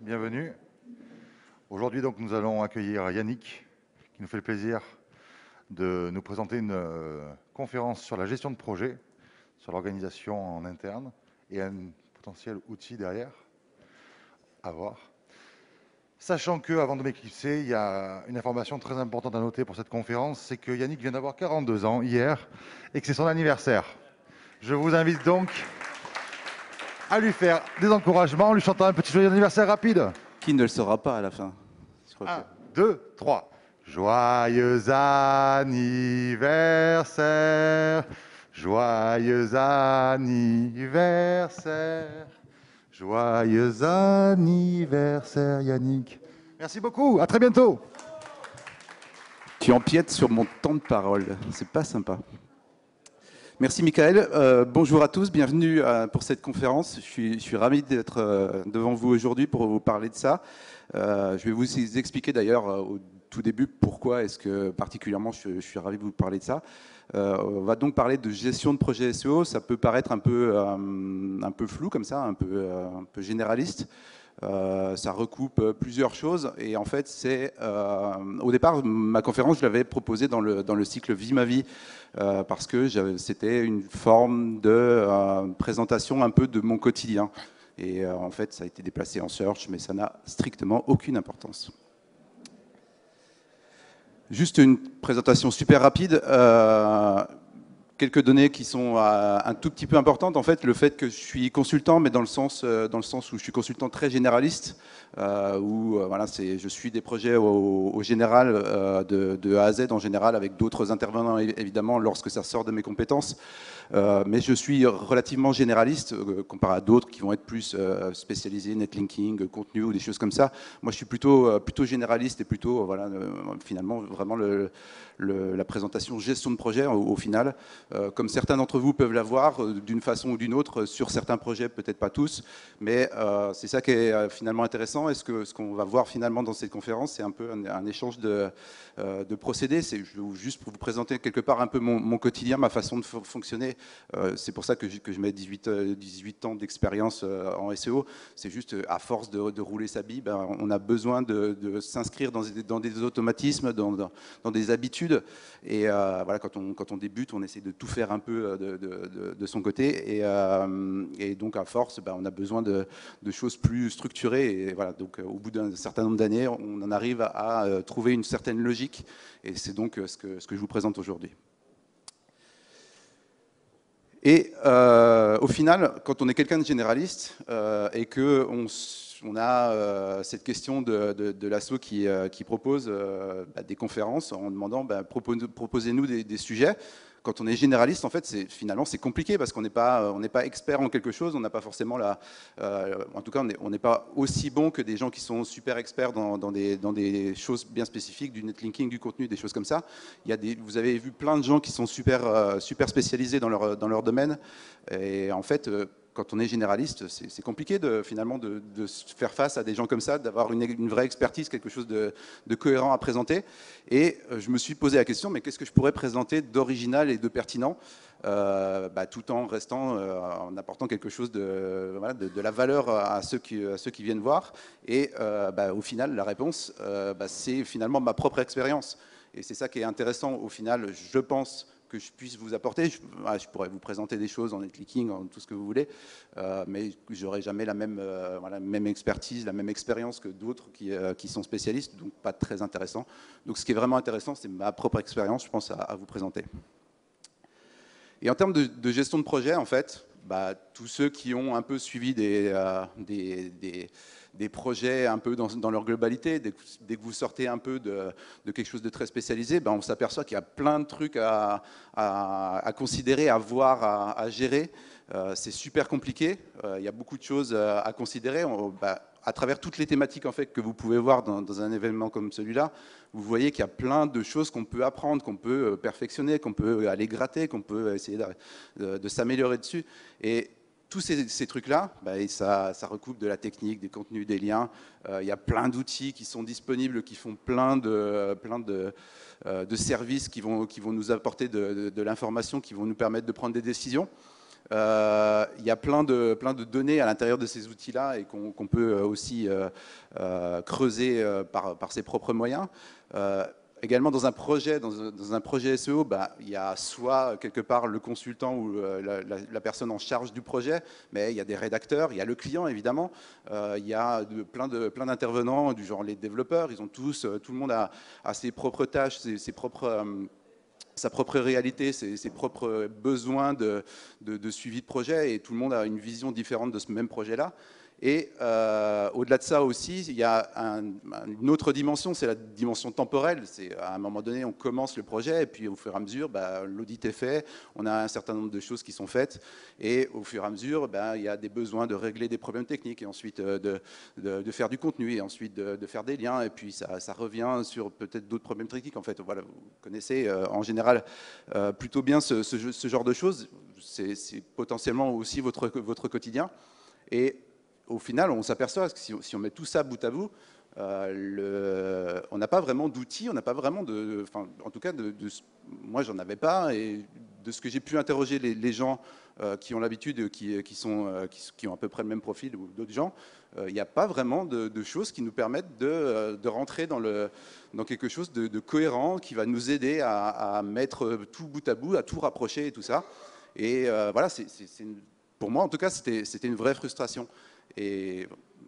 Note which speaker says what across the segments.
Speaker 1: bienvenue. Aujourd'hui, donc, nous allons accueillir Yannick, qui nous fait le plaisir de nous présenter une euh, conférence sur la gestion de projet, sur l'organisation en interne et un potentiel outil derrière à voir. Sachant que, avant de m'éclipser, il y a une information très importante à noter pour cette conférence, c'est que Yannick vient d'avoir 42 ans hier et que c'est son anniversaire. Je vous invite donc à lui faire des encouragements en lui chantant un petit joyeux anniversaire rapide.
Speaker 2: Qui ne le saura pas à la fin
Speaker 1: 1, 2, 3. Joyeux anniversaire, joyeux anniversaire, joyeux anniversaire Yannick. Merci beaucoup, à très bientôt.
Speaker 2: Tu empiètes sur mon temps de parole, c'est pas sympa. Merci Michael. Euh, bonjour à tous, bienvenue euh, pour cette conférence. Je suis, je ravi d'être euh, devant vous aujourd'hui pour vous parler de ça. je vais vous expliquer d'ailleurs au tout début pourquoi est-ce que particulièrement je, suis ravi de vous parler de ça. on va donc parler de gestion de projet SEO. Ça peut paraître un peu, un peu flou comme ça, un peu, un peu généraliste. Euh, ça recoupe euh, plusieurs choses. Et en fait c'est euh, au départ ma conférence je l'avais proposée dans le, dans le cycle Vie ma vie parce que c'était une forme de présentation un peu de mon quotidien. Et en fait ça a été déplacé en search mais ça n'a strictement aucune importance. Juste une présentation super rapide quelques données qui sont euh, un tout petit peu importantes. En fait, le fait que je suis consultant, mais dans le sens, euh, dans le sens où je suis consultant très généraliste, euh, où voilà, je suis des projets au, général, de, A à Z en général, avec d'autres intervenants évidemment lorsque ça sort de mes compétences. mais je suis relativement généraliste comparé à d'autres qui vont être plus spécialisés, netlinking, contenu ou des choses comme ça. Moi, je suis plutôt, plutôt généraliste et plutôt, voilà, finalement, vraiment le, la présentation gestion de projet au, final, comme certains d'entre vous peuvent l'avoir euh, d'une façon ou d'une autre sur certains projets, peut-être pas tous, mais euh, c'est ça qui est finalement intéressant. Et ce qu'on ce qu'on va voir finalement dans cette conférence, c'est un peu un, échange de, procédés. C'est juste pour vous présenter quelque part un peu mon, quotidien, ma façon de fonctionner. c'est pour ça que je, mets 18, 18 ans d'expérience en SEO. C'est juste à force de, rouler sa bille, ben, on a besoin de, s'inscrire dans, des automatismes, dans, des habitudes et euh, voilà, quand on, quand on débute, on essaie de tout faire un peu euh, de, son côté. Et, euh, donc, à force, ben, on a besoin de, choses plus structurées. Et voilà, donc, au bout d'un certain nombre d'années, on en arrive à, trouver une certaine logique. Et c'est donc ce que, que je vous présente aujourd'hui. Et au final, quand on est quelqu'un de généraliste et qu'on on a euh, cette question de, de, l'ASSO qui, euh, propose euh, bah, des conférences en demandant bah, proposez-nous des, sujets. Quand on est généraliste, en fait, finalement, c'est compliqué parce qu'on n'est pas, on pas expert en quelque chose, on n'a pas forcément la. en tout cas, on n'est pas aussi bon que des gens qui sont super experts dans, des, dans des choses bien spécifiques, du netlinking, du contenu, des choses comme ça. Il y a des, vous avez vu plein de gens qui sont super, super spécialisés dans leur, dans leur domaine. Et en fait, quand on est généraliste, c'est compliqué de, finalement de, faire face à des gens comme ça, d'avoir une, vraie expertise, quelque chose de, cohérent à présenter. Et euh, je me suis posé la question, mais qu'est-ce que je pourrais présenter d'original et de pertinent euh, bah, tout en restant, euh, en apportant quelque chose de, de, la valeur à ceux qui, viennent voir. Et bah, au final, la réponse, bah, c'est finalement ma propre expérience. Et c'est ça qui est intéressant au final, je pense, que je puisse vous apporter. Je, pourrais vous présenter des choses en netlinking, en tout ce que vous voulez, euh, mais j'aurai jamais la même, euh, même expertise, la même expérience que d'autres qui, euh, qui, sont spécialistes, donc pas très intéressant. Donc ce qui est vraiment intéressant, c'est ma propre expérience, je pense, à, vous présenter. Et en termes de, gestion de projet, en fait, bah, tous ceux qui ont un peu suivi des, des des projets un peu dans, leur globalité. Dès que, vous sortez un peu de, quelque chose de très spécialisé, ben on s'aperçoit qu'il y a plein de trucs à, considérer, à voir, à, gérer. Euh, c'est super compliqué. Euh, il y a beaucoup de choses à considérer. Ben, à travers toutes les thématiques en fait, que vous pouvez voir dans, un événement comme celui-là, vous voyez qu'il y a plein de choses qu'on peut apprendre, qu'on peut euh, perfectionner, qu'on peut aller gratter, qu'on peut essayer de, s'améliorer dessus. Tous ces, trucs-là, bah, ça, recoupe de la technique, des contenus, des liens. Euh, il y a plein d'outils qui sont disponibles, qui font plein de, euh, services qui vont, nous apporter de, l'information, qui vont nous permettre de prendre des décisions. Euh, il y a plein de, données à l'intérieur de ces outils-là et qu'on peut aussi creuser par, ses propres moyens. Également, dans un projet, dans un, projet SEO, bah, il y a soit quelque part le consultant ou euh, la, personne en charge du projet, mais il y a des rédacteurs, il y a le client évidemment, euh, il y a de, plein d'intervenants du genre les développeurs, ils ont tous, euh, tout le monde a, ses propres tâches, ses, propres sa propre réalité, ses, propres besoins de, de, suivi de projet, et tout le monde a une vision différente de ce même projet-là. Et euh, au-delà de ça aussi, il y a une autre dimension, c'est la dimension temporelle. C'est à un moment donné, on commence le projet et puis au fur et à mesure, bah, l'audit est fait, on a un certain nombre de choses qui sont faites et au fur et à mesure, bah, il y a des besoins de régler des problèmes techniques et ensuite euh, de, faire du contenu et ensuite de, faire des liens et puis ça, revient sur peut-être d'autres problèmes techniques. En fait, voilà, vous connaissez euh, en général plutôt bien ce, ce, genre de choses. C'est potentiellement aussi votre, votre quotidien. Et au final, on s'aperçoit que si, on met tout ça bout à bout, euh, on n'a pas vraiment d'outils, on n'a pas vraiment de, en tout cas, de, moi j'en avais pas, et de ce que j'ai pu interroger les, gens euh, qui ont l'habitude, qui, sont, euh, qui, ont à peu près le même profil ou d'autres gens, il n'y a pas vraiment de, choses qui nous permettent de, rentrer dans, quelque chose de, cohérent qui va nous aider à, mettre tout bout à bout, à tout rapprocher et tout ça. Et voilà, pour moi en tout cas, c'était une vraie frustration. Et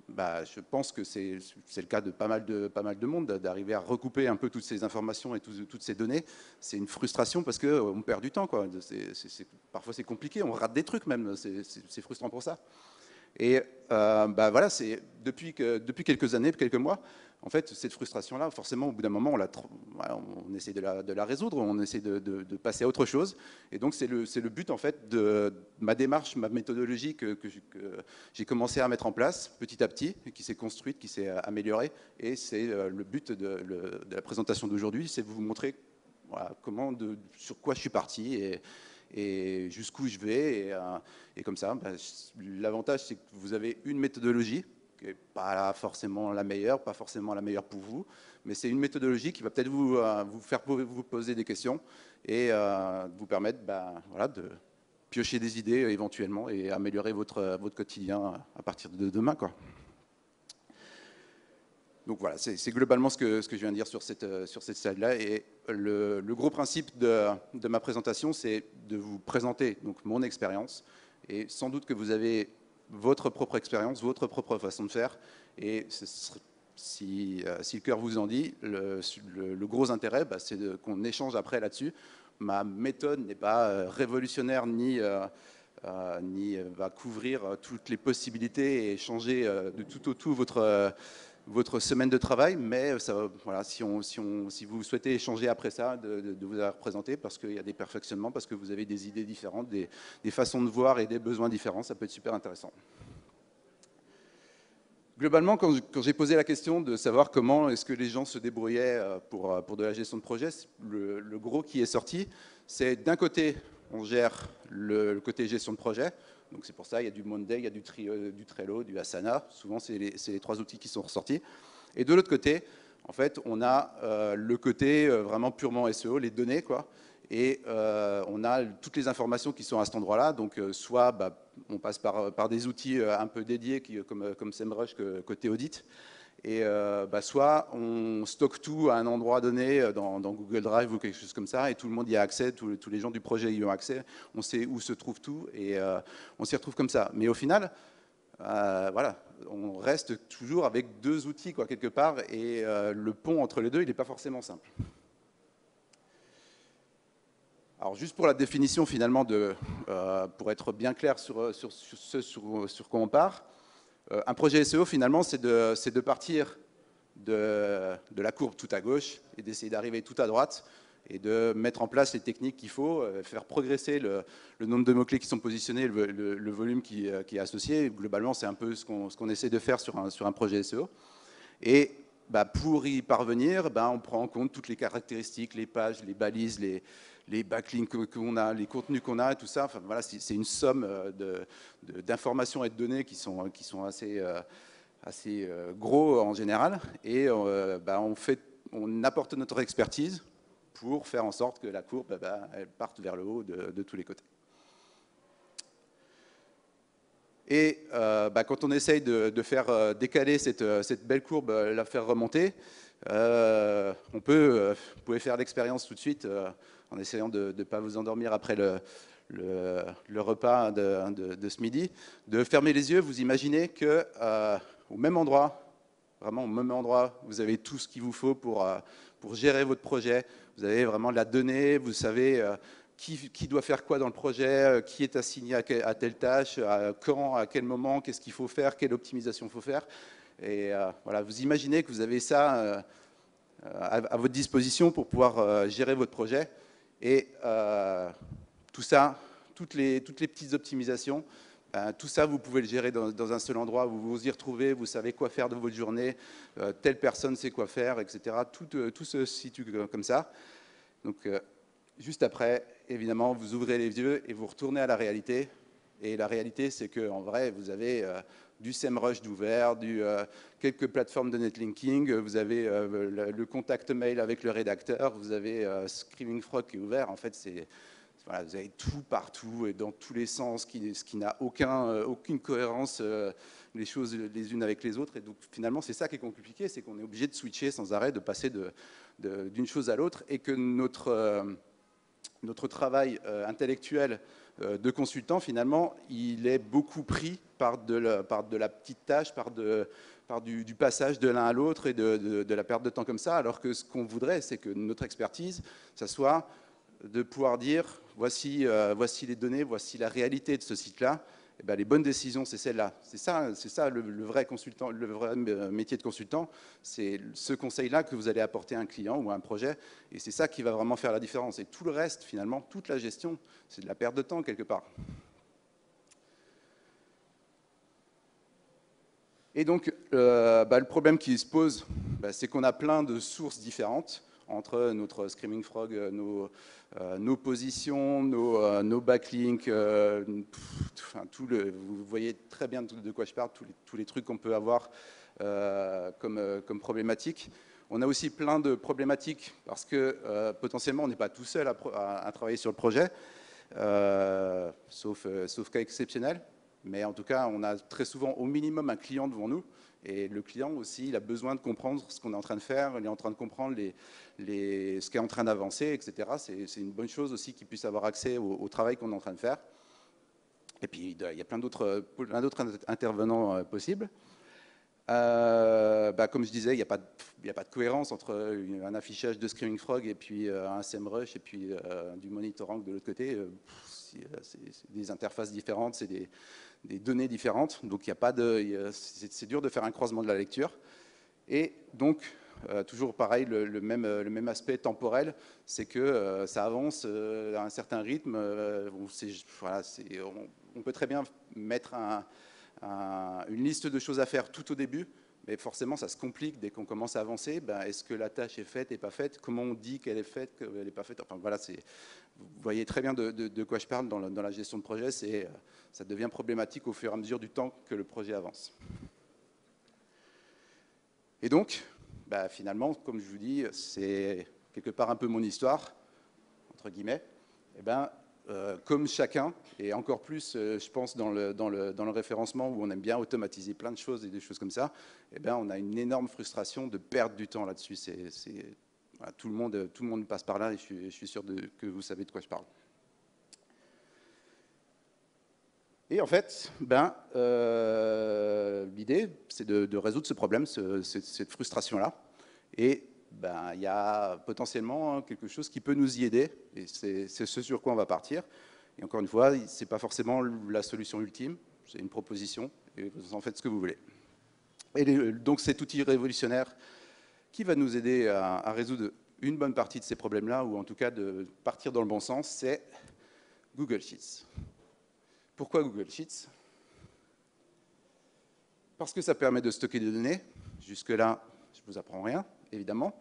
Speaker 2: bah, je pense que c'est le cas de pas mal de, pas mal de monde, d'arriver à recouper un peu toutes ces informations et toutes ces données. C'est une frustration parce qu'on perd du temps. Quoi. parfois c'est compliqué, on rate des trucs même, c'est frustrant pour ça. Et euh, bah, voilà, depuis, depuis quelques années, quelques mois, en fait, cette frustration-là, forcément, au bout d'un moment, on, essaie de la, résoudre, on essaie de, passer à autre chose. Et donc, c'est le, but, en fait, de ma démarche, ma méthodologie que, j'ai commencé à mettre en place petit à petit, qui s'est construite, qui s'est améliorée. Et c'est euh, le but de, la présentation d'aujourd'hui, c'est de vous montrer sur quoi je suis parti et, jusqu'où je vais. Et, euh, comme ça, bah, l'avantage, c'est que vous avez une méthodologie qui n'est pas forcément la meilleure, pas forcément la meilleure pour vous, mais c'est une méthodologie qui va peut-être vous, euh, vous, faire vous poser des questions et euh, vous permettre bah, voilà, de piocher des idées éventuellement et améliorer votre, votre quotidien à partir de demain. Quoi. Donc voilà, c'est globalement ce que, ce que je viens de dire sur cette, sur cette slide-là. Et le, le, gros principe de, de ma présentation, c'est de vous présenter donc, mon expérience. Et sans doute que vous avez votre propre expérience, votre propre façon de faire. Et si, euh, si, le cœur vous en dit, le, gros intérêt, bah, c'est qu'on échange après là-dessus. Ma méthode n'est pas euh, révolutionnaire ni, euh, ni va couvrir toutes les possibilités et changer de tout au tout votre votre semaine de travail, mais ça, voilà, si, vous souhaitez échanger après ça, de, vous avoir présenté, parce qu'il y a des perfectionnements, parce que vous avez des idées différentes, des, façons de voir et des besoins différents, ça peut être super intéressant. Globalement, quand j'ai posé la question de savoir comment est-ce que les gens se débrouillaient euh, euh, pour de la gestion de projet, le, gros qui est sorti, c'est d'un côté, on gère le côté gestion de projet, donc c'est pour ça, il y a du Monday, il y a du, euh, du Trello, du Asana. Souvent, c'est les, trois outils qui sont ressortis. Et de l'autre côté, en fait, on a euh, le côté euh, vraiment purement SEO, les données, quoi. Et on a toutes les informations qui sont à cet endroit-là. Donc, soit bah, on passe par, des outils un peu dédiés, comme, comme SEMrush côté audit, et euh, bah, soit on stocke tout à un endroit donné euh, dans, Google Drive ou quelque chose comme ça, et tout le monde y a accès, tous, les gens du projet y ont accès, on sait où se trouve tout, et euh, on s'y retrouve comme ça. Mais au final, voilà, on reste toujours avec deux outils quoi, quelque part, et le pont entre les deux, il n'est pas forcément simple. Alors juste pour la définition finalement, de, pour être bien clair sur, sur, ce sur, sur quoi on part, euh, un projet SEO, finalement, c'est de, partir de, la courbe tout à gauche et d'essayer d'arriver tout à droite et de mettre en place les techniques qu'il faut, euh, faire progresser le, nombre de mots-clés qui sont positionnés, le, volume euh, qui, est associé. Globalement, c'est un peu ce qu'on essaie de faire sur un, sur un projet SEO. Et bah, pour y parvenir, bah, on prend en compte toutes les caractéristiques, les pages, les balises, les, les backlinks qu'on a, les contenus qu'on a, tout ça. Voilà, c'est une somme euh, d'informations et de données qui sont, assez, euh, euh, gros en général. Et bah, on, apporte notre expertise pour faire en sorte que la courbe parte vers le haut de, tous les côtés. Et bah, quand on essaye de, faire décaler cette, cette, belle courbe, la faire remonter, on peut, vous pouvez faire l'expérience tout de suite en essayant de ne pas vous endormir après le, le, repas de, ce midi, de fermer les yeux, vous imaginez que au même endroit, vraiment au même endroit, vous avez tout ce qu'il vous faut pour, pour gérer votre projet. Vous avez vraiment la donnée, vous savez qui, doit faire quoi dans le projet, qui est assigné à, telle tâche, à quand, à quel moment, qu'est-ce qu'il faut faire, quelle optimisation il faut faire. Et voilà, vous imaginez que vous avez ça à, votre disposition pour pouvoir gérer votre projet. Et tout ça, toutes les, toutes les petites optimisations, ben, tout ça, vous pouvez le gérer dans, un seul endroit, vous vous y retrouvez, vous savez quoi faire de votre journée, euh, telle personne sait quoi faire, etc. Tout, euh, tout se situe comme ça. Donc, euh, juste après, évidemment, vous ouvrez les yeux et vous retournez à la réalité. Et la réalité, c'est qu'en vrai, vous avez du SEMrush d'ouvert, du, quelques plateformes de netlinking, vous avez le, contact mail avec le rédacteur, vous avez Screaming Frog qui est ouvert. En fait, c'est vous avez tout partout et dans tous les sens, ce qui n'a aucun, euh, aucune cohérence, euh, les choses les unes avec les autres. Et donc finalement, c'est ça qui est compliqué, c'est qu'on est obligé de switcher sans arrêt, de passer d'une chose à l'autre, et que notre, euh, notre travail intellectuel de consultant, finalement, il est beaucoup pris par de la, petite tâche, par, du, passage de l'un à l'autre et de, de, la perte de temps comme ça, alors que ce qu'on voudrait, c'est que notre expertise, ça soit de pouvoir dire voici, euh, voici les données, voici la réalité de ce site-là, eh ben, les bonnes décisions, c'est celle-là. C'est ça, c'est ça le, vrai consultant, le vrai euh, métier de consultant. C'est ce conseil-là que vous allez apporter à un client ou à un projet, et c'est ça qui va vraiment faire la différence. Et tout le reste, finalement, toute la gestion, c'est de la perte de temps quelque part. Et donc, euh, bah, le problème qui se pose, bah, c'est qu'on a plein de sources différentes entre notre Screaming Frog, euh, nos, euh, nos positions, nos, euh, backlinks, vous voyez très bien de quoi je parle, tous les, trucs qu'on peut avoir comme, comme problématiques. On a aussi plein de problématiques parce que potentiellement on n'est pas tout seul à, travailler sur le projet, sauf, sauf cas exceptionnel. Mais en tout cas, on a très souvent au minimum un client devant nous et le client aussi, il a besoin de comprendre ce qu'on est en train de faire, il est en train de comprendre ce qui est en train d'avancer, etc. C'est une bonne chose aussi qu'il puisse avoir accès au, travail qu'on est en train de faire. Et puis, il y a plein d'autres intervenants euh, possibles. Euh, bah, comme je disais, il n'y a, pas de, cohérence entre un affichage de Screaming Frog et puis euh, un SEMrush et puis du monitoring de l'autre côté. c'est des interfaces différentes, c'est des, des données différentes, donc il a pas de, c'est dur de faire un croisement de la lecture. Et donc, euh, toujours pareil, le, même, le, même, aspect temporel, c'est que euh, ça avance euh, à un certain rythme. On, on, peut très bien mettre un, une liste de choses à faire tout au début, mais forcément, ça se complique dès qu'on commence à avancer. Ben, Est-ce que la tâche est faite, n'est pas faite? Comment on dit qu'elle est faite, qu'elle n'est pas faite? Enfin, voilà, vous voyez très bien de, quoi je parle dans la, gestion de projet. Ça devient problématique au fur et à mesure du temps que le projet avance. Et donc, ben, finalement, comme je vous dis, c'est quelque part un peu mon histoire, entre guillemets. Et eh ben, euh, comme chacun, et encore plus, euh, je pense, dans le, référencement où on aime bien automatiser plein de choses et des choses comme ça, eh ben, on a une énorme frustration de perdre du temps là-dessus. tout, le monde, tout le monde passe par là et je suis, sûr que vous savez de quoi je parle. Et en fait, ben, euh, l'idée, c'est de, résoudre ce problème, cette frustration-là. Et ben, y a potentiellement quelque chose qui peut nous y aider, et c'est ce sur quoi on va partir. Et encore une fois, ce n'est pas forcément la solution ultime, c'est une proposition, et vous en faites ce que vous voulez. Et donc cet outil révolutionnaire qui va nous aider à, résoudre une bonne partie de ces problèmes-là, ou en tout cas de partir dans le bon sens, c'est Google Sheets. Pourquoi Google Sheets? Parce que ça permet de stocker des données. Jusque-là, je ne vous apprends rien évidemment.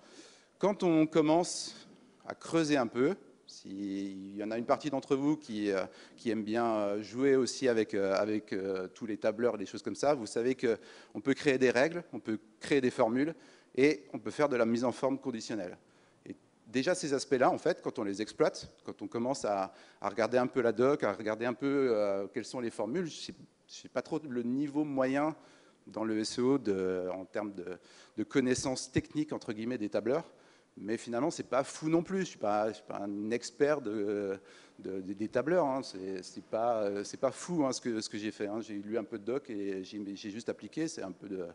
Speaker 2: Quand on commence à creuser un peu, s'il y en a une partie d'entre vous qui, euh, aime bien euh, jouer aussi avec, euh, tous les tableurs des choses comme ça, vous savez qu'on peut créer des règles, on peut créer des formules et on peut faire de la mise en forme conditionnelle. Et déjà ces aspects-là, en fait, quand on les exploite, quand on commence à, regarder un peu la doc, à regarder un peu quelles sont les formules, je sais pas trop le niveau moyen dans le SEO en termes de, connaissances techniques entre guillemets des tableurs, mais finalement c'est pas fou non plus. Je suis suis pas un expert de, des tableurs. Hein. C'est pas fou hein, ce que ce j'ai fait. Hein. J'ai lu un peu de doc et j'ai juste appliqué. C'est un peu de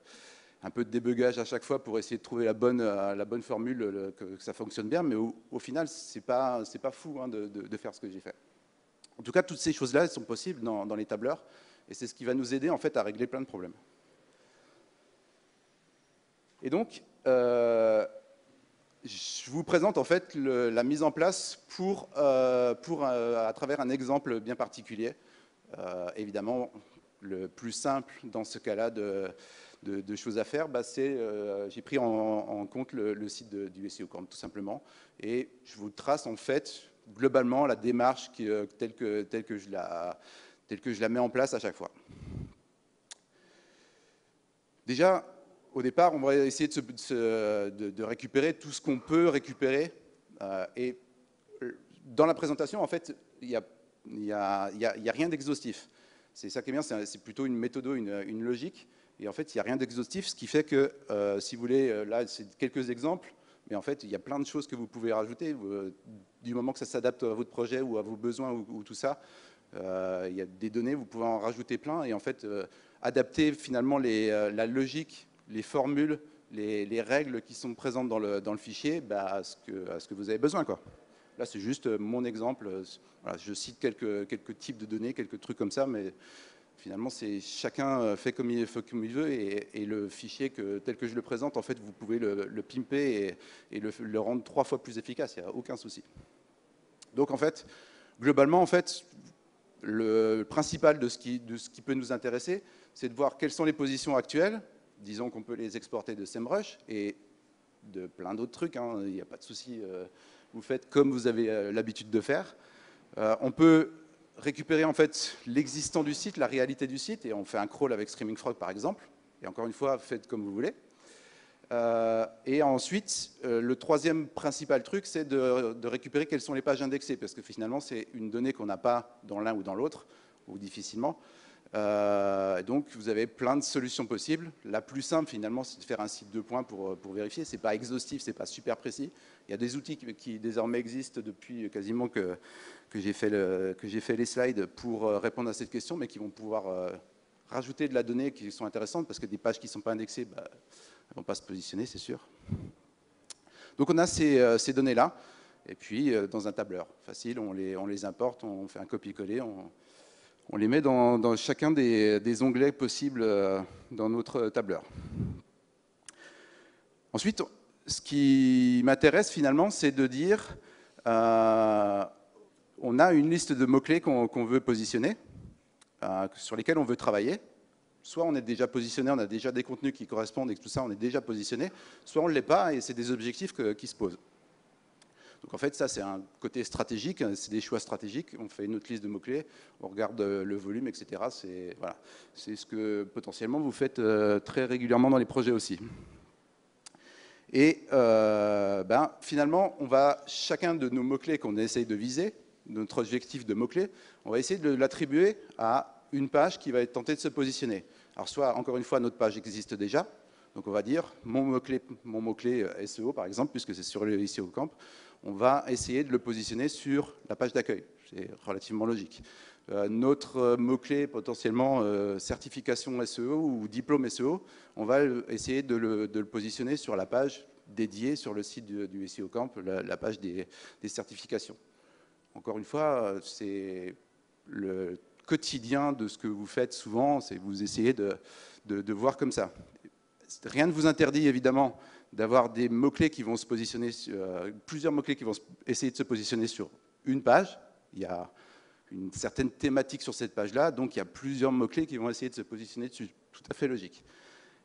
Speaker 2: un débugage à chaque fois pour essayer de trouver la bonne, formule, que, ça fonctionne bien, mais au, final, c'est pas, pas fou de, de, faire ce que j'ai fait. En tout cas, toutes ces choses-là sont possibles dans, dans, les tableurs, et c'est ce qui va nous aider en fait à régler plein de problèmes. Et donc, euh, je vous présente en fait la mise en place pour, euh, pour euh, à travers un exemple bien particulier. évidemment, le plus simple dans ce cas-là de, choses à faire, bah, c'est j'ai pris en, compte le, site du SEO tout simplement, et je vous trace en fait globalement la démarche telle, que, telle, que je la, telle que je la mets en place à chaque fois. Déjà, au départ, on va essayer de, récupérer tout ce qu'on peut récupérer. Euh, et euh, dans la présentation, en fait, il n'y a, y a, rien d'exhaustif. C'est ça qui est bien, c'est plutôt une méthode, une, logique. Et en fait, il n'y a rien d'exhaustif, ce qui fait que, euh, si vous voulez, là, c'est quelques exemples, mais en fait, il y a plein de choses que vous pouvez rajouter. du moment que ça s'adapte à votre projet ou à vos besoins ou, tout ça, il y a des données, vous pouvez en rajouter plein. Et en fait, adapter finalement la logique les formules, les, règles qui sont présentes dans le, fichier bah, à, ce que, vous avez besoin. Quoi. Là, c'est juste euh, mon exemple. je cite quelques, types de données, quelques trucs comme ça, mais finalement, chacun euh, fait comme il, veut et, le fichier tel que je le présente, en fait, vous pouvez le, pimper et, le, rendre trois fois plus efficace. Il n'y a aucun souci. Donc, en fait, globalement, en fait, le principal de ce qui peut nous intéresser, c'est de voir quelles sont les positions actuelles, disons qu'on peut les exporter de SEMrush et de plein d'autres trucs, hein. il n'y a pas de souci, euh, vous faites comme vous avez euh, l'habitude de faire. Euh, on peut récupérer en fait l'existant du site, la réalité du site, et on fait un crawl avec Streaming Frog par exemple, et encore une fois, faites comme vous voulez. et ensuite, le troisième principal truc, c'est de, de, récupérer quelles sont les pages indexées, parce que finalement, c'est une donnée qu'on n'a pas dans l'un ou dans l'autre, ou difficilement. Euh, donc vous avez plein de solutions possibles. La plus simple finalement, c'est de faire un site de points pour, euh, pour vérifier. C'est pas exhaustif, c'est pas super précis. Il y a des outils qui, désormais existent depuis quasiment que, que j'ai fait, fait, les slides pour euh, répondre à cette question, mais qui vont pouvoir rajouter de la donnée qui sont intéressantes parce que des pages qui ne sont pas indexées, bah, elles ne vont pas se positionner, c'est sûr. Donc on a ces, ces données-là, et puis dans un tableur facile, on les, on les importe, on fait un copier-coller, on les met dans, chacun des, onglets possibles euh, dans notre tableur. Ensuite, ce qui m'intéresse finalement, c'est de dire, euh, on a une liste de mots-clés qu'on veut positionner, euh, sur lesquels on veut travailler. Soit on est déjà positionné, on a déjà des contenus qui correspondent et tout ça, on est déjà positionné, soit on ne l'est pas et c'est des objectifs qui se posent. Donc en fait, ça, c'est un côté stratégique, hein, c'est des choix stratégiques. On fait une autre liste de mots-clés, on regarde euh, le volume, etc. C'est ce que potentiellement vous faites euh, très régulièrement dans les projets aussi. Et euh, ben, finalement, on va, chacun de nos mots-clés qu'on essaye de viser, notre objectif de mots-clés, on va essayer de l'attribuer à une page qui va être tentée de se positionner. Alors soit, encore une fois, notre page existe déjà, donc on va dire mon mot-clé SEO, par exemple, puisque c'est sur le SEO Camp, on va essayer de le positionner sur la page d'accueil. C'est relativement logique. Euh, notre mot-clé potentiellement euh, certification SEO ou diplôme SEO, on va essayer de le, positionner sur la page dédiée sur le site du, SEO Camp, la, page des, certifications. Encore une fois, c'est le quotidien de ce que vous faites souvent, c'est vous essayez de voir comme ça. Rien ne vous interdit évidemment d'avoir des mots-clés qui vont se positionner, euh, plusieurs mots-clés qui vont essayer de se positionner sur une page. Il y a une certaine thématique sur cette page-là, donc il y a plusieurs mots-clés qui vont essayer de se positionner dessus. Tout à fait logique.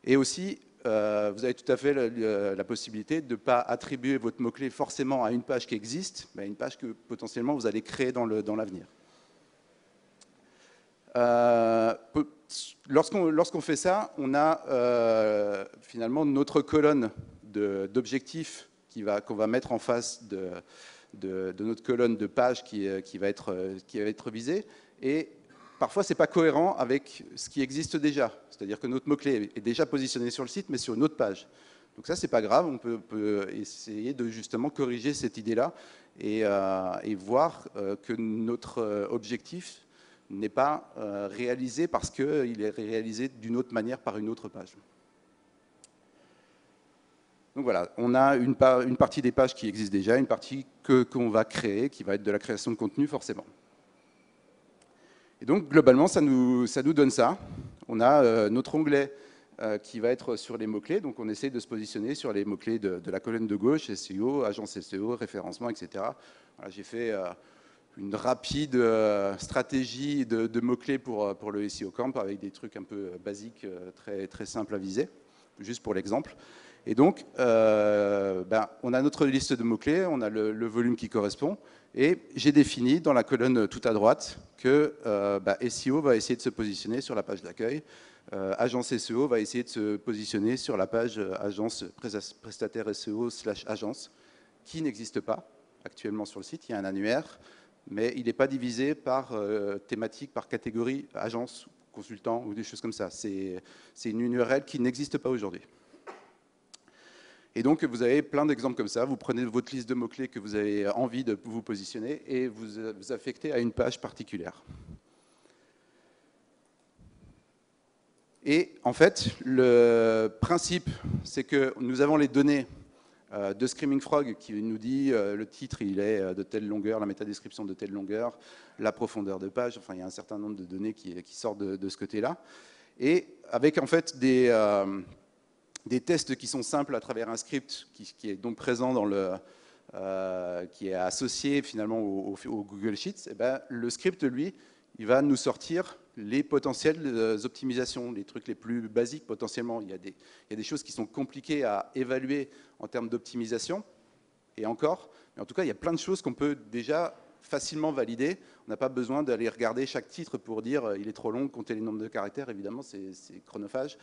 Speaker 2: Et aussi, euh, vous avez tout à fait la, possibilité de ne pas attribuer votre mot-clé forcément à une page qui existe, mais à une page que potentiellement vous allez créer dans l'avenir. Euh, lorsqu'on fait ça, on a finalement notre colonne d'objectifs qu'on va mettre en face de, notre colonne de pages qui, qui, va être, qui va être visée. Et parfois, ce n'est pas cohérent avec ce qui existe déjà. C'est-à-dire que notre mot-clé est déjà positionné sur le site, mais sur une autre page. Donc ça, ce n'est pas grave, on peut, essayer de justement corriger cette idée-là et, euh, voir euh, que notre euh, objectif n'est pas réalisé parce qu'il est réalisé d'une autre manière par une autre page. Donc voilà, on a une, partie des pages qui existent déjà, une partie qu'on va créer, qui va être de la création de contenu forcément. Et donc, globalement, ça nous, ça nous donne ça. On a euh, notre onglet euh, qui va être sur les mots-clés. Donc, on essaie de se positionner sur les mots-clés de, la colonne de gauche, SEO, agence SEO, référencement, etc. J'ai fait euh, une rapide stratégie de, mots-clés pour, pour le SEO Camp avec des trucs un peu basiques, très, très simples à viser, juste pour l'exemple. Et donc, ben, on a notre liste de mots-clés, on a le, volume qui correspond, et j'ai défini dans la colonne tout à droite que euh, bah, SEO va essayer de se positionner sur la page d'accueil, euh, agence SEO va essayer de se positionner sur la page euh, agence prestataire SEO slash agence, qui n'existe pas actuellement sur le site. Il y a un annuaire, mais il n'est pas divisé par thématique, par catégorie, agence, consultant ou des choses comme ça. C'est une URL qui n'existe pas aujourd'hui. Et donc, vous avez plein d'exemples comme ça. Vous prenez votre liste de mots-clés que vous avez envie de vous positionner et vous vous affectez à une page particulière. Et en fait, le principe, c'est que nous avons les données euh, de Screaming Frog qui nous dit euh, le titre il est euh, de telle longueur, la métadescription de telle longueur, la profondeur de page, enfin il y a un certain nombre de données qui, sortent de ce côté-là. Et avec en fait des, des tests qui sont simples à travers un script qui, est donc présent dans le, euh, qui est associé finalement au, Google Sheets, et eh ben, le script, lui, il va nous sortir les potentielles euh, optimisations, les trucs les plus basiques potentiellement. Il y, a des, il y a des choses qui sont compliquées à évaluer en termes d'optimisation, et encore, mais en tout cas, il y a plein de choses qu'on peut déjà facilement valider. On n'a pas besoin d'aller regarder chaque titre pour dire euh, il est trop long, compter les nombres de caractères, évidemment, c'est chronophage.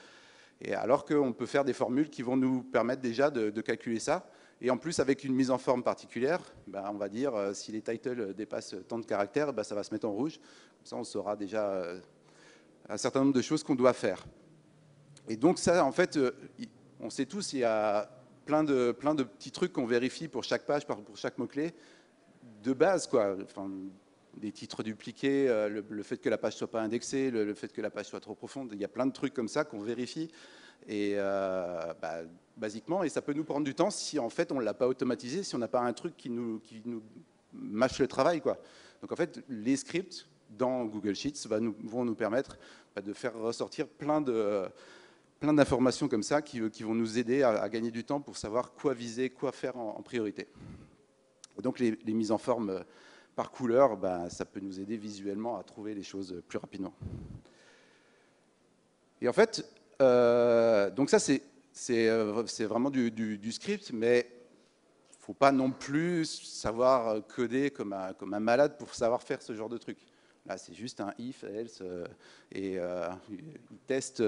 Speaker 2: Et alors qu'on peut faire des formules qui vont nous permettre déjà de, calculer ça. Et en plus, avec une mise en forme particulière, ben, on va dire euh, si les titles dépassent tant de caractères, ben, ça va se mettre en rouge. Comme ça, on saura déjà euh, un certain nombre de choses qu'on doit faire. Et donc ça, en fait, euh, on sait tous, il y a plein de, plein de petits trucs qu'on vérifie pour chaque page, pour chaque mot-clé, de base, quoi. Des titres dupliqués, euh, le, fait que la page soit pas indexée, le, fait que la page soit trop profonde. Il y a plein de trucs comme ça qu'on vérifie. Et euh, bah, basiquement, et ça peut nous prendre du temps si en fait on ne l'a pas automatisé, si on n'a pas un truc qui nous, qui nous mâche le travail. Quoi. Donc en fait, les scripts dans Google Sheets vont nous permettre bah, de faire ressortir plein de plein d'informations comme ça qui, vont nous aider à, gagner du temps pour savoir quoi viser, quoi faire en, priorité. donc les, les mises en forme par couleur, ben, ça peut nous aider visuellement à trouver les choses plus rapidement. Et en fait, euh, donc ça c'est euh, vraiment du, du, script, mais il ne faut pas non plus savoir coder comme un, comme un, malade pour savoir faire ce genre de truc. Là, c'est juste un if, else, euh, et il, teste,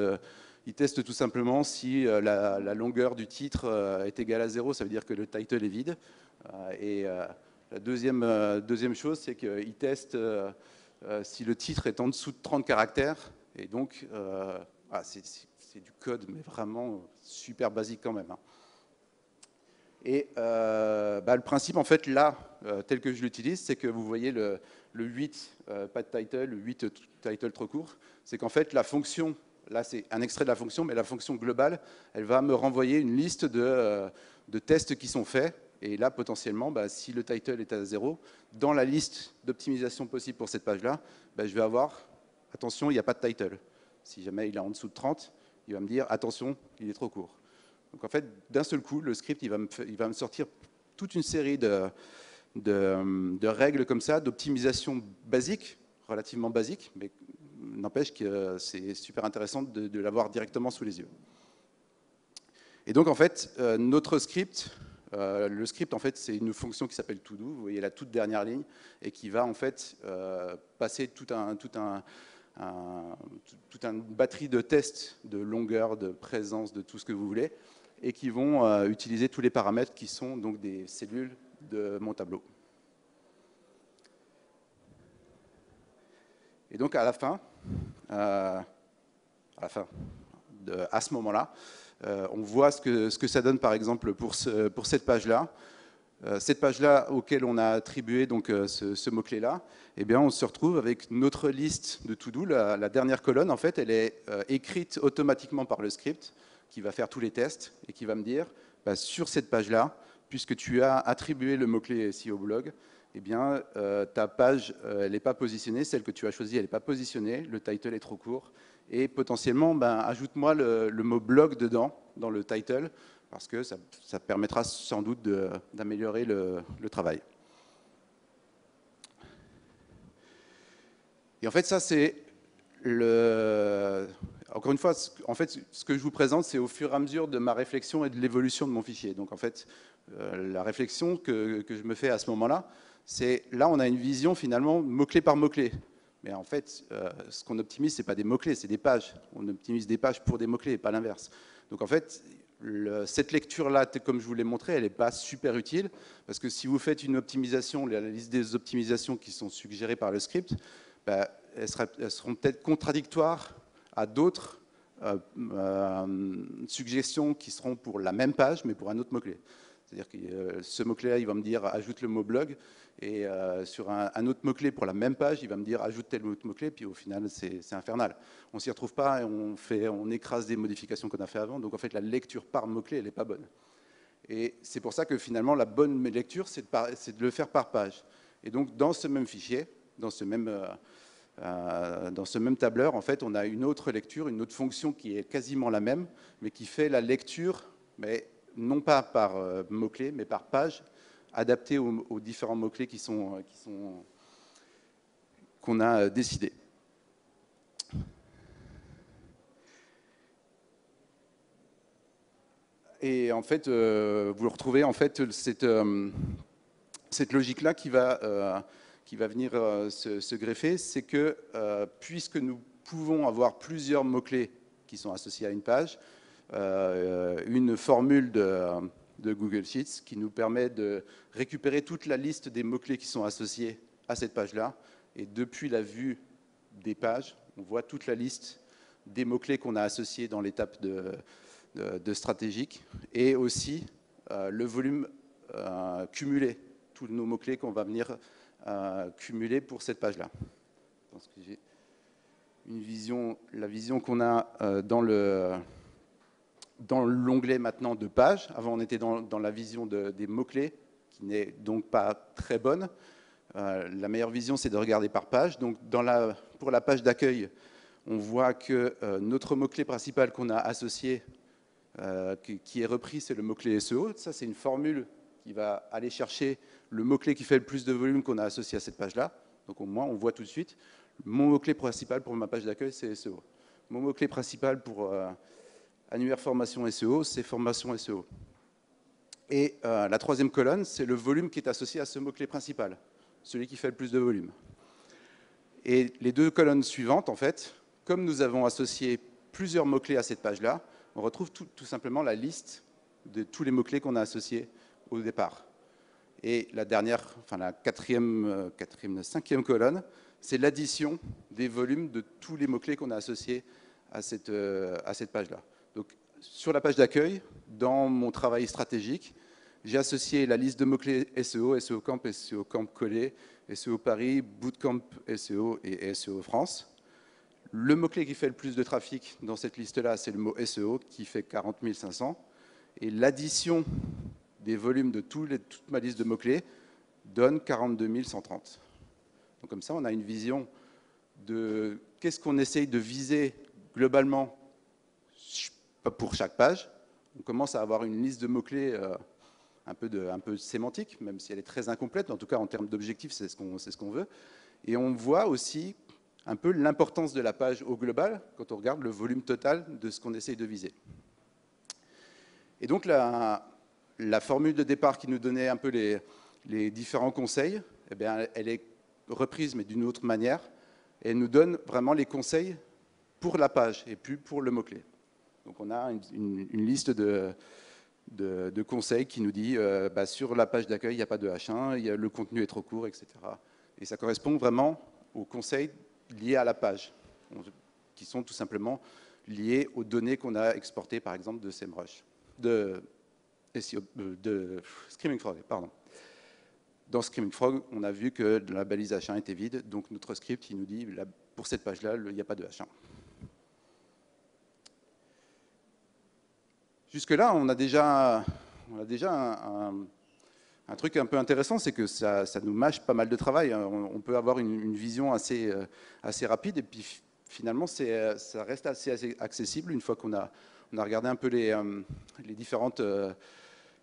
Speaker 2: il teste tout simplement si la, la, longueur du titre est égale à zéro, ça veut dire que le title est vide. et la deuxième, euh, deuxième chose, c'est qu'il teste euh, euh, si le titre est en dessous de 30 caractères. Et donc, ah, c'est du code, mais vraiment super basique quand même. Hein. Et bah, le principe, en fait, là, tel que je l'utilise, c'est que vous voyez le, 8, pas de title, le 8 title trop court, c'est qu'en fait, la fonction, là, c'est un extrait de la fonction, mais la fonction globale, elle va me renvoyer une liste de, de tests qui sont faits et là, potentiellement, bah, si le title est à 0, dans la liste d'optimisation possible pour cette page-là, bah, je vais avoir, attention, il n'y a pas de title. Si jamais il est en dessous de 30, il va me dire, attention, il est trop court. Donc en fait, d'un seul coup, le script, il va, me, sortir toute une série de, de, règles comme ça, d'optimisation basique, relativement basique, mais n'empêche que c'est super intéressant de, l'avoir directement sous les yeux. Et donc en fait, euh, notre script, euh, le script, en fait, c'est une fonction qui s'appelle todo, vous voyez la toute dernière ligne, et qui va en fait euh, passer toute une batterie de tests de longueur, de présence, de tout ce que vous voulez, et qui vont euh, utiliser tous les paramètres qui sont donc des cellules de mon tableau. Et donc à la fin, à la fin, à ce moment-là, on voit ce que, ce ça donne par exemple pour, ce, cette page-là. Euh, cette page-là auquel on a attribué donc, euh, ce, mot-clé-là, eh bien, on se retrouve avec notre liste de to-do. La, dernière colonne, en fait, elle est euh, écrite automatiquement par le script qui va faire tous les tests et qui va me dire, bah, sur cette page-là, puisque tu as attribué le mot-clé SEO blog, eh bien, ta page, n'est pas positionnée, celle que tu as choisie, elle n'est pas positionnée, le title est trop court, et potentiellement, ben, ajoute-moi le, mot blog dedans, dans le title, parce que ça, permettra sans doute d'améliorer le, travail. Et en fait, ça, c'est le... Encore une fois, en fait, ce que je vous présente, c'est au fur et à mesure de ma réflexion et de l'évolution de mon fichier. Donc, en fait, euh, la réflexion que, je me fais à ce moment-là, c'est là, on a une vision finalement mot-clé par mot-clé. Mais en fait, euh, ce qu'on optimise, ce n'est pas des mots-clés, c'est des pages. On optimise des pages pour des mots-clés pas l'inverse. Donc, en fait, cette lecture-là, comme je vous l'ai montré, elle n'est pas super utile, parce que si vous faites une optimisation, la liste des optimisations qui sont suggérées par le script, bah, elles, seront peut-être contradictoires à d'autres euh, euh, suggestions qui seront pour la même page, mais pour un autre mot-clé. C'est-à-dire que euh, ce mot-clé-là, il va me dire ajoute le mot blog, et euh, sur un, autre mot-clé pour la même page, il va me dire ajoute tel autre mot-clé, puis au final, c'est infernal. On ne s'y retrouve pas et on, fait, on écrase des modifications qu'on a fait avant. Donc en fait, la lecture par mot-clé, elle n'est pas bonne. Et c'est pour ça que finalement, la bonne lecture, c'est de, le faire par page. Et donc, dans ce même fichier, dans ce même, euh, dans ce même tableur, en fait, on a une autre lecture, une autre fonction qui est quasiment la même, mais qui fait la lecture, mais non pas par euh, mots-clés, mais par page, adapté aux, différents mots-clés euh, qu'on a euh, décidés. Et en fait, vous retrouvez en fait cette, logique-là qui va, venir se, greffer, c'est que puisque nous pouvons avoir plusieurs mots-clés qui sont associés à une page, une formule de, Google Sheets qui nous permet de récupérer toute la liste des mots-clés qui sont associés à cette page-là. Et depuis la vue des pages, on voit toute la liste des mots-clés qu'on a associés dans l'étape de, stratégique et aussi euh, le volume euh, cumulé, tous nos mots-clés qu'on va venir cumuler pour cette page-là. Une vision, la vision qu'on a dans le dans l'onglet maintenant de page. Avant, on était dans, la vision des mots-clés, qui n'est donc pas très bonne. Euh, la meilleure vision, c'est de regarder par page. Donc, pour la page d'accueil, on voit que euh, notre mot-clé principal qu'on a associé, euh, qui, est repris, c'est le mot-clé SEO. Ça, c'est une formule qui va aller chercher le mot-clé qui fait le plus de volume qu'on a associé à cette page-là. Donc, au moins, on voit tout de suite. Mon mot-clé principal pour ma page d'accueil, c'est SEO. Mon mot-clé principal pour annuaire formation SEO, c'est formation SEO. Et euh, la troisième colonne, c'est le volume qui est associé à ce mot-clé principal, celui qui fait le plus de volume. Et les deux colonnes suivantes, en fait, comme nous avons associé plusieurs mots-clés à cette page-là, on retrouve tout, simplement la liste de tous les mots-clés qu'on a associés au départ. Et la dernière, enfin la quatrième, euh, quatrième cinquième colonne, c'est l'addition des volumes de tous les mots-clés qu'on a associés à cette, euh, page-là. Donc, sur la page d'accueil, dans mon travail stratégique, j'ai associé la liste de mots-clés SEO, SEO Camp, SEO Camp collé, SEO Paris, Bootcamp SEO et SEO France. Le mot-clé qui fait le plus de trafic dans cette liste-là, c'est le mot SEO, qui fait 40 500. Et l'addition des volumes de toute ma liste de mots-clés donne 42 130. Donc comme ça, on a une vision de qu'est-ce qu'on essaye de viser globalement pour chaque page. On commence à avoir une liste de mots-clés euh, un, peu sémantique, même si elle est très incomplète, en tout cas en termes d'objectifs, c'est ce qu'on veut. Et on voit aussi un peu l'importance de la page au global quand on regarde le volume total de ce qu'on essaye de viser. Et donc la, formule de départ qui nous donnait un peu les, différents conseils, eh bien, elle est reprise mais d'une autre manière. Et elle nous donne vraiment les conseils pour la page et plus pour le mot-clé. Donc on a une, liste de, conseils qui nous dit euh, bah, sur la page d'accueil, il n'y a pas de H1, le contenu est trop court, etc. Et ça correspond vraiment aux conseils liées à la page, qui sont tout simplement liées aux données qu'on a exportées, par exemple, de SEMrush, de, euh, de Screaming Frog. Dans Screaming Frog, on a vu que la balise H1 était vide, donc notre script nous dit, pour cette page-là, il n'y a pas de H1. Jusque-là, on a déjà, un, truc un peu intéressant, c'est que ça, nous mâche pas mal de travail. On, peut avoir une, vision assez, euh, assez rapide, et puis finalement, ça reste assez, accessible une fois qu'on a, regardé un peu les, euh, différentes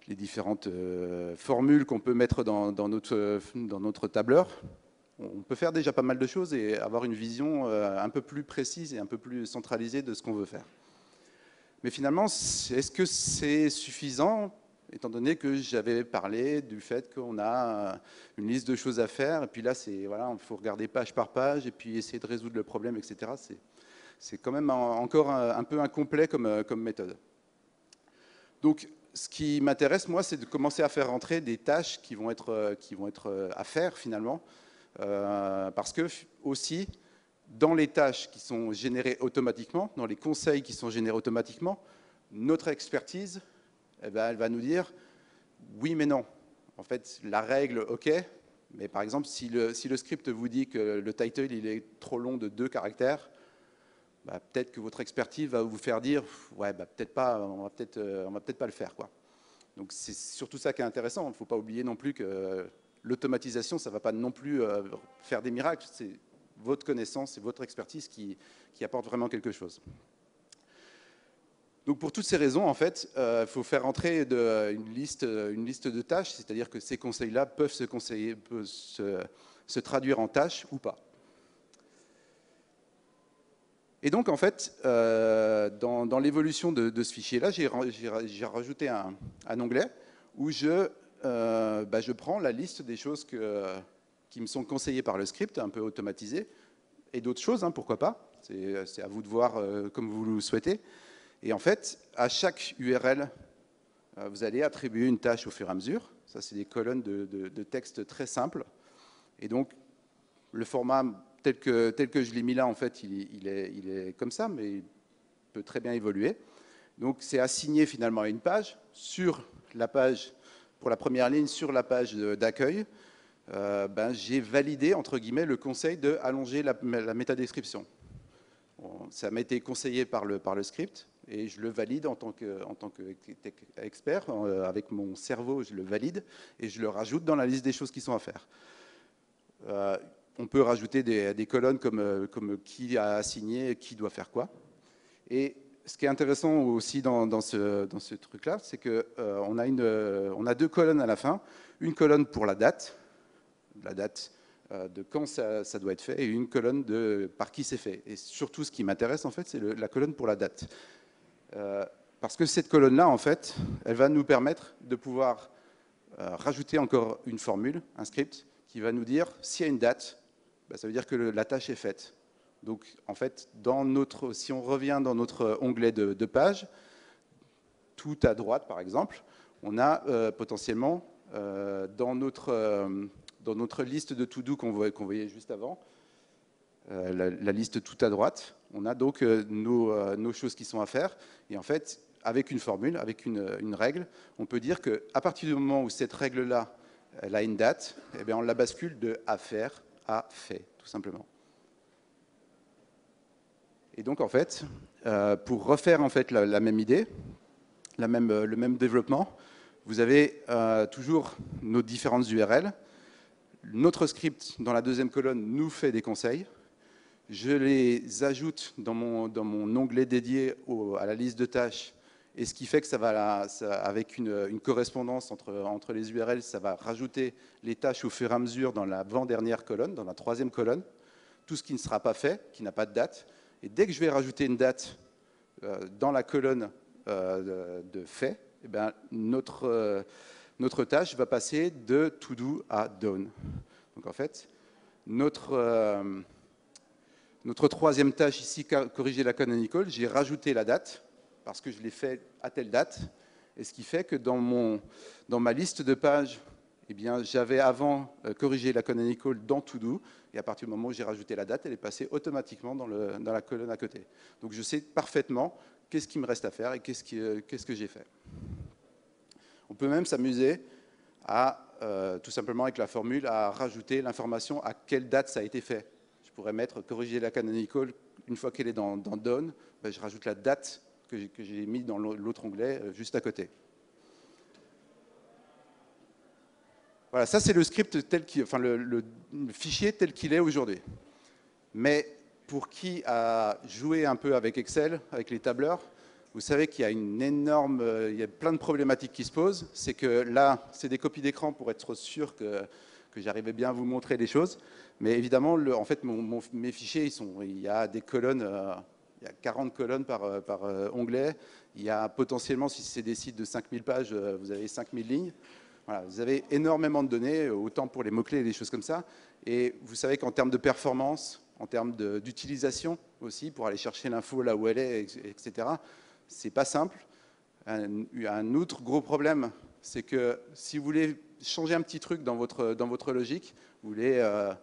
Speaker 2: les différentes euh, formules qu'on peut mettre dans, notre, tableur, on peut faire déjà pas mal de choses et avoir une vision euh, un peu plus précise et un peu plus centralisée de ce qu'on veut faire. Mais finalement, est-ce que c'est suffisant étant donné que j'avais parlé du fait qu'on a une liste de choses à faire, et puis là, c'est voilà, il faut regarder page par page, et puis essayer de résoudre le problème, etc. C'est quand même encore un, peu incomplet comme, comme méthode. Donc, ce qui m'intéresse, moi, c'est de commencer à faire rentrer des tâches qui vont être, euh, qui vont être euh, à faire, finalement. Euh, parce que, aussi, dans les tâches qui sont générées automatiquement, dans les conseils qui sont générés automatiquement, notre expertise, eh ben, elle va nous dire oui, mais non. En fait, la règle, OK, mais par exemple, si le, script vous dit que le title il est trop long de deux caractères, bah, peut-être que votre expertise va vous faire dire ouais bah, peut-être pas on va peut-être euh, peut-être pas le faire quoi. Donc c'est surtout ça qui est intéressant. Il ne faut pas oublier non plus que l'automatisation ça va pas non plus euh, faire des miracles votre connaissance et votre expertise qui, qui apporte vraiment quelque chose donc pour toutes ces raisons, en fait, euh, il faut faire entrer une, liste, de tâches, c'est-à-dire que ces conseils-là peuvent se, traduire en tâches ou pas. Et donc, en fait, euh, dans, l'évolution de, ce fichier-là, j'ai rajouté un, onglet où euh, bah, je, prends la liste des choses qui me sont conseillées par le script, un peu automatisé, et d'autres choses, hein, pourquoi pas. C'est à vous de voir euh, comme vous le souhaitez. Et en fait, à chaque URL, vous allez attribuer une tâche au fur et à mesure. Ça, c'est des colonnes de, de texte très simples. Et donc, le format tel que, tel que je l'ai mis là, en fait, il, est, il, est, comme ça, mais il peut très bien évoluer. Donc c'est assigné finalement à une page, sur la page, pour la première ligne, sur la page d'accueil, euh, ben, j'ai validé, entre guillemets, le conseil de allonger la, la métadescription. ça m'a été conseillé par le, script, et je le valide en tant qu'expert, euh, avec mon cerveau, je le valide, et je le rajoute dans la liste des choses qui sont à faire. Euh, on peut rajouter des, colonnes comme, qui a assigné, qui doit faire quoi. Et ce qui est intéressant aussi dans, ce, truc-là, c'est qu'on a, on a deux colonnes à la fin. Une colonne pour la date, la date de quand ça, doit être fait, et une colonne de par qui c'est fait. Et surtout, ce qui m'intéresse, en fait, c'est la colonne pour la date. parce que cette colonne-là, en fait, elle va nous permettre de pouvoir rajouter encore une formule, un script, qui va nous dire s'il y a une date, bah, ça veut dire que la tâche est faite. Donc, en fait, dans notre, si on revient dans notre onglet de, page, tout à droite, par exemple, on a euh, potentiellement euh, dans, notre, euh, dans notre liste de to-do qu'on voyait, juste avant, la, liste tout à droite, on a donc nos, nos, choses qui sont à faire. Et en fait, avec une formule, avec une, règle, on peut dire qu'à partir du moment où cette règle-là, a une date, eh bien on la bascule de à faire a fait, tout simplement. Et donc, en fait, euh, pour refaire en fait la, même idée, euh, le même développement, vous avez euh, toujours nos différentes URL. Notre script, dans la deuxième colonne, nous fait des conseils. Je les ajoute dans mon, dans mon onglet dédié à la liste de tâches et ce qui fait que ça va, avec une, correspondance entre, entre, les URL, ça va rajouter les tâches au fur et à mesure dans l'avant-dernière colonne, dans la troisième colonne, tout ce qui ne sera pas fait, qui n'a pas de date. Et dès que je vais rajouter une date euh, dans la colonne euh, de, fait, eh bien, notre, euh, notre tâche va passer de to do à done. Donc en fait, notre, notre troisième tâche ici, corriger la canonical, j'ai rajouté la date parce que je l'ai fait à telle date, et ce qui fait que dans, mon, dans ma liste de pages eh j'avais avant euh, corrigé la canonical dans To-Do, et à partir du moment où j'ai rajouté la date, elle est passée automatiquement dans, le, dans, la colonne à côté. Donc je sais parfaitement qu'est-ce qui me reste à faire et qu'est-ce euh, qu'est-ce que j'ai fait. On peut même s'amuser à, euh, tout simplement avec la formule, à rajouter l'information à quelle date ça a été fait. Je pourrais mettre corriger la canonical une fois qu'elle est dans, Done, ben, je rajoute la date que j'ai mis dans l'autre onglet juste à côté. Voilà, ça c'est le script tel qu'il, enfin le, fichier tel qu'il est aujourd'hui. Mais pour qui a joué un peu avec Excel, avec les tableurs, vous savez qu'il y a une énorme, euh, il y a plein de problématiques qui se posent. C'est que là, c'est des copies d'écran pour être sûr que, j'arrivais bien à vous montrer les choses. Mais évidemment, en fait, mes fichiers, il y a des colonnes, euh, il y a 40 colonnes par, euh, onglet. Il y a potentiellement, si c'est des sites de 5000 pages, vous avez 5000 lignes vous avez énormément de données, autant pour les mots-clés et des choses comme ça. Et vous savez qu'en termes de performance, en termes d'utilisation aussi, pour aller chercher l'info là où elle est, etc., c'est pas simple. Un, autre gros problème, c'est que si vous voulez changer un petit truc dans votre, dans votre logique, vous voulez euh,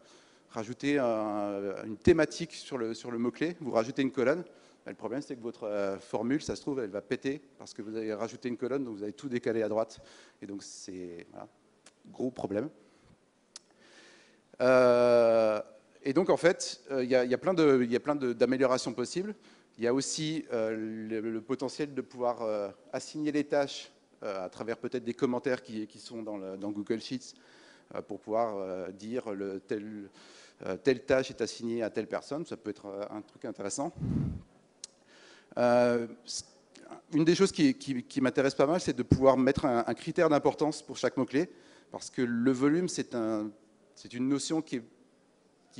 Speaker 2: rajouter une thématique sur le, sur le mot-clé, vous rajoutez une colonne, le problème, c'est que votre euh, formule, ça se trouve, elle va péter parce que vous avez rajouté une colonne, donc vous avez tout décalé à droite. Et donc, c'est un gros problème. Euh, et donc, en fait, il y, a plein d'améliorations possibles. Il y a aussi le, potentiel de pouvoir assigner les tâches à travers peut-être des commentaires qui, sont dans, Google Sheets pour pouvoir dire le, telle tâche est assignée à telle personne. Ça peut être un truc intéressant. Euh, une des choses qui, m'intéresse pas mal, c'est de pouvoir mettre un, critère d'importance pour chaque mot-clé, parce que le volume, c'est un, une notion qui,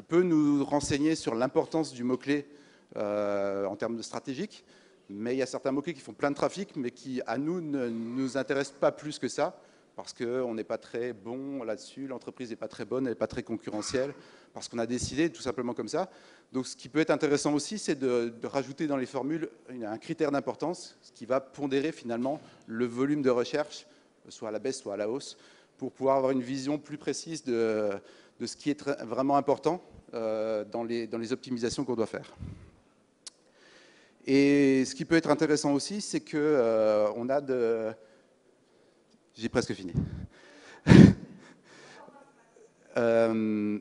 Speaker 2: peut nous renseigner sur l'importance du mot-clé euh, en termes de stratégique, mais il y a certains mots-clés qui font plein de trafic, mais qui, à nous, ne nous intéressent pas plus que ça parce qu'on n'est pas très bon là-dessus, l'entreprise n'est pas très bonne, elle n'est pas très concurrentielle, parce qu'on a décidé tout simplement comme ça. Donc ce qui peut être intéressant aussi, c'est de, rajouter dans les formules un critère d'importance, ce qui va pondérer finalement le volume de recherche, soit à la baisse, soit à la hausse, pour pouvoir avoir une vision plus précise de, ce qui est vraiment important euh, dans, les, dans les optimisations qu'on doit faire. Et ce qui peut être intéressant aussi, c'est qu'on euh, on a de j'ai presque fini. Euh,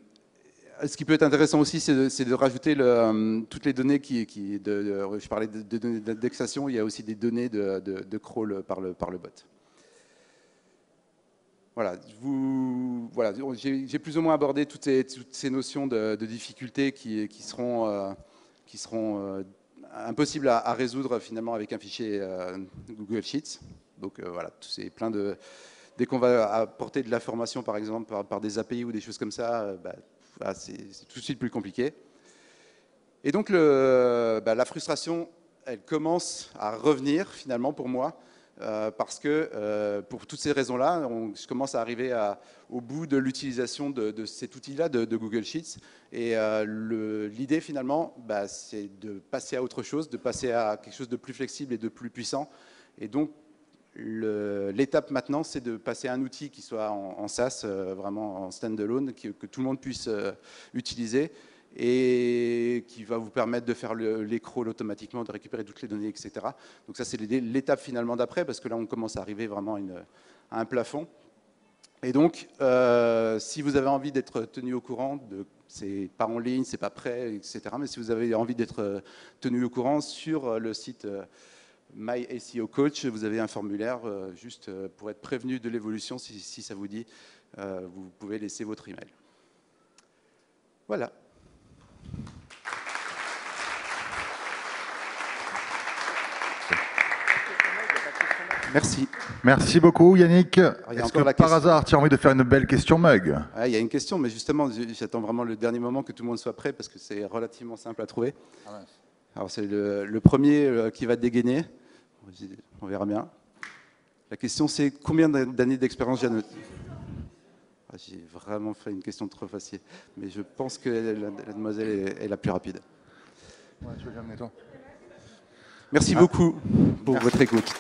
Speaker 2: ce qui peut être intéressant aussi, c'est de, rajouter euh, toutes les données qui, je parlais de, données d'indexation, il y a aussi des données de, crawl par le, par le bot. Voilà, voilà j'ai plus ou moins abordé toutes ces, toutes ces notions de, difficultés qui, seront, euh, qui seront impossibles à, résoudre finalement avec un fichier Google Sheets. Donc euh, voilà, c'est plein de. Dès qu'on va apporter de l'information, par exemple, par, des API ou des choses comme ça, euh, bah, ah, c'est tout de suite plus compliqué. Et donc bah, la frustration, elle commence à revenir finalement pour moi, euh, parce que pour toutes ces raisons-là, je commence à arriver au bout de l'utilisation de, cet outil-là de, Google Sheets. Et l'idée finalement, bah, c'est de passer à autre chose, de passer à quelque chose de plus flexible et de plus puissant. Et donc L'étape maintenant, c'est de passer à un outil qui soit en, SaaS, euh, vraiment en standalone, que, tout le monde puisse euh, utiliser et qui va vous permettre de faire les automatiquement, de récupérer toutes les données, etc. Donc ça, c'est l'étape finalement d'après, parce que là, on commence à arriver vraiment à, un plafond. Et donc, euh, si vous avez envie d'être tenu au courant, c'est pas en ligne, c'est pas prêt, etc. Mais si vous avez envie d'être tenu au courant sur le site My SEO Coach, vous avez un formulaire euh, juste euh, pour être prévenu de l'évolution si, ça vous dit. Euh, vous pouvez laisser votre email. Voilà. Merci.
Speaker 1: Merci beaucoup Yannick. Est-ce que par hasard tu as envie de faire une belle question mug?
Speaker 2: Ah, Il y a une question, mais justement j'attends vraiment le dernier moment que tout le monde soit prêt parce que c'est relativement simple à trouver. Ah Alors c'est le, premier qui va dégainer. On verra bien. La question, c'est combien d'années d'expérience j'ai ah, J'ai vraiment fait une question trop facile, mais je pense que la, demoiselle est, la plus rapide. Merci beaucoup pour votre écoute.